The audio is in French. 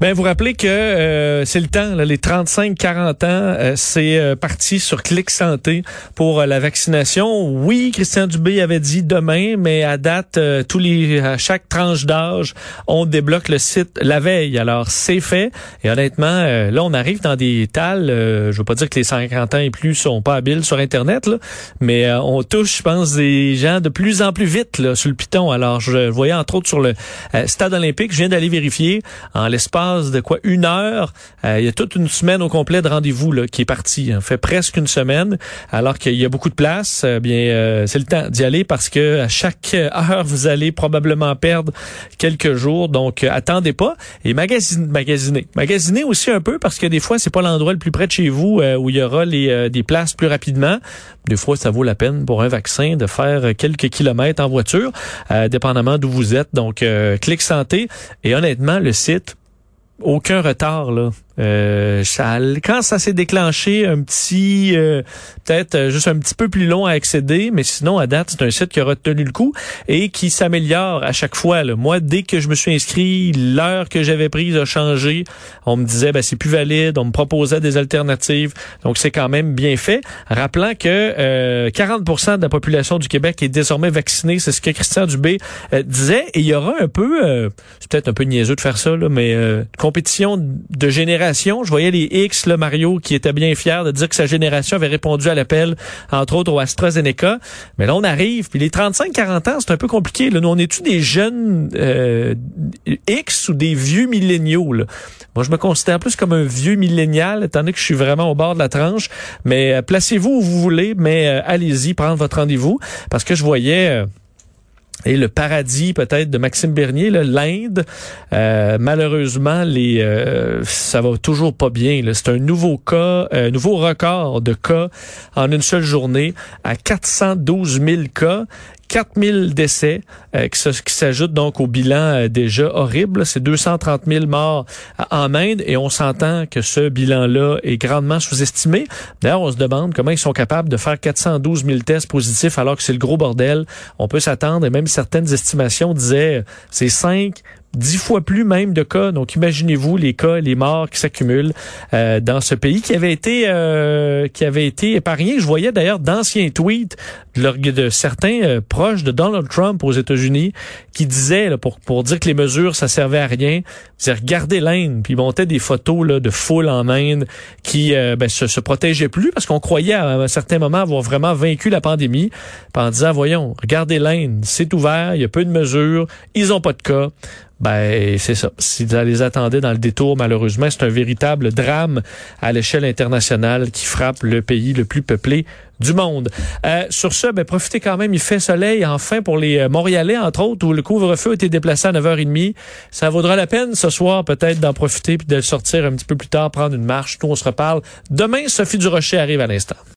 Ben, vous rappelez que euh, c'est le temps, là, les 35-40 ans, euh, c'est euh, parti sur Clic Santé pour la vaccination. Oui, Christian Dubé avait dit demain, mais à date, tous les à chaque tranche d'âge, on débloque le site la veille. Alors, c'est fait. Et honnêtement, là, on arrive dans des tales, je veux pas dire que les 50 ans et plus sont pas habiles sur Internet, là, mais on touche, je pense, des gens de plus en plus vite là, sur le piton. Alors, je voyais entre autres sur le stade olympique, je viens d'aller vérifier en l'espace de quoi? Une heure. Euh, il y a toute une semaine au complet de rendez-vous là qui est parti. Hein, fait presque une semaine, alors qu'il y a beaucoup de place. Euh, bien, euh, c'est le temps d'y aller parce que à chaque heure vous allez probablement perdre quelques jours. Donc, attendez pas et magasine, magasiner, magasiner aussi un peu parce que des fois c'est pas l'endroit le plus près de chez vous où il y aura les des places plus rapidement. Des fois, ça vaut la peine pour un vaccin de faire quelques kilomètres en voiture, dépendamment d'où vous êtes. Donc, Clic Santé et honnêtement, le site aucun retard là. Euh, ça, quand ça s'est déclenché, un petit, euh, peut-être euh, juste un petit peu plus long à accéder, mais sinon à date c'est un site qui a retenu le coup et qui s'améliore à chaque fois. Là. Moi, dès que je me suis inscrit, l'heure que j'avais prise a changé. On me disait ben c'est plus valide, on me proposait des alternatives, donc c'est quand même bien fait. Rappelant que 40% de la population du Québec est désormais vaccinée, c'est ce que Christian Dubé disait. Et il y aura un peu, c'est peut-être un peu niaiseux de faire ça, là, mais compétition de génération je voyais les X, le Mario, qui était bien fier de dire que sa génération avait répondu à l'appel, entre autres au AstraZeneca. Mais là, on arrive, puis les 35-40 ans, c'est un peu compliqué. Là. Nous, on est-tu des jeunes euh, X ou des vieux milléniaux? Moi, je me considère plus comme un vieux millénial, étant donné que je suis vraiment au bord de la tranche. Mais euh, placez-vous où vous voulez, mais euh, allez-y, prendre votre rendez-vous. Parce que je voyais et le paradis peut-être de Maxime Bernier, l'Inde, euh, malheureusement, les euh, ça va toujours pas bien. C'est un nouveau cas, un nouveau record de cas en une seule journée à 412 000 cas 4000 décès euh, qui s'ajoutent donc au bilan euh, déjà horrible. C'est 230 000 morts euh, en Inde et on s'entend que ce bilan-là est grandement sous-estimé. D'ailleurs, on se demande comment ils sont capables de faire 412 000 tests positifs alors que c'est le gros bordel. On peut s'attendre et même certaines estimations disaient c'est 5 dix fois plus même de cas. Donc imaginez-vous les cas, les morts qui s'accumulent euh, dans ce pays qui avait été euh, qui avait été épargné. Je voyais d'ailleurs d'anciens tweets de, certains euh, proches de Donald Trump aux États-Unis qui disaient pour pour dire que les mesures ça servait à rien, c'est regardez l'Inde, puis ils montaient des photos là, de foule en Inde qui ben, se, se protégeaient plus parce qu'on croyait à un certain moment avoir vraiment vaincu la pandémie, en disant voyons, regardez l'Inde, c'est ouvert, il y a peu de mesures, ils ont pas de cas ben c'est ça. Si vous les attendez dans le détour, malheureusement, c'est un véritable drame à l'échelle internationale qui frappe le pays le plus peuplé du monde. Euh, sur ce, ben, profitez quand même, il fait soleil enfin pour les euh, Montréalais, entre autres, où le couvre-feu a été déplacé à 9h30. Ça vaudra la peine ce soir peut-être d'en profiter puis de sortir un petit peu plus tard, prendre une marche. Nous, on se reparle. Demain, Sophie Durocher arrive à l'instant.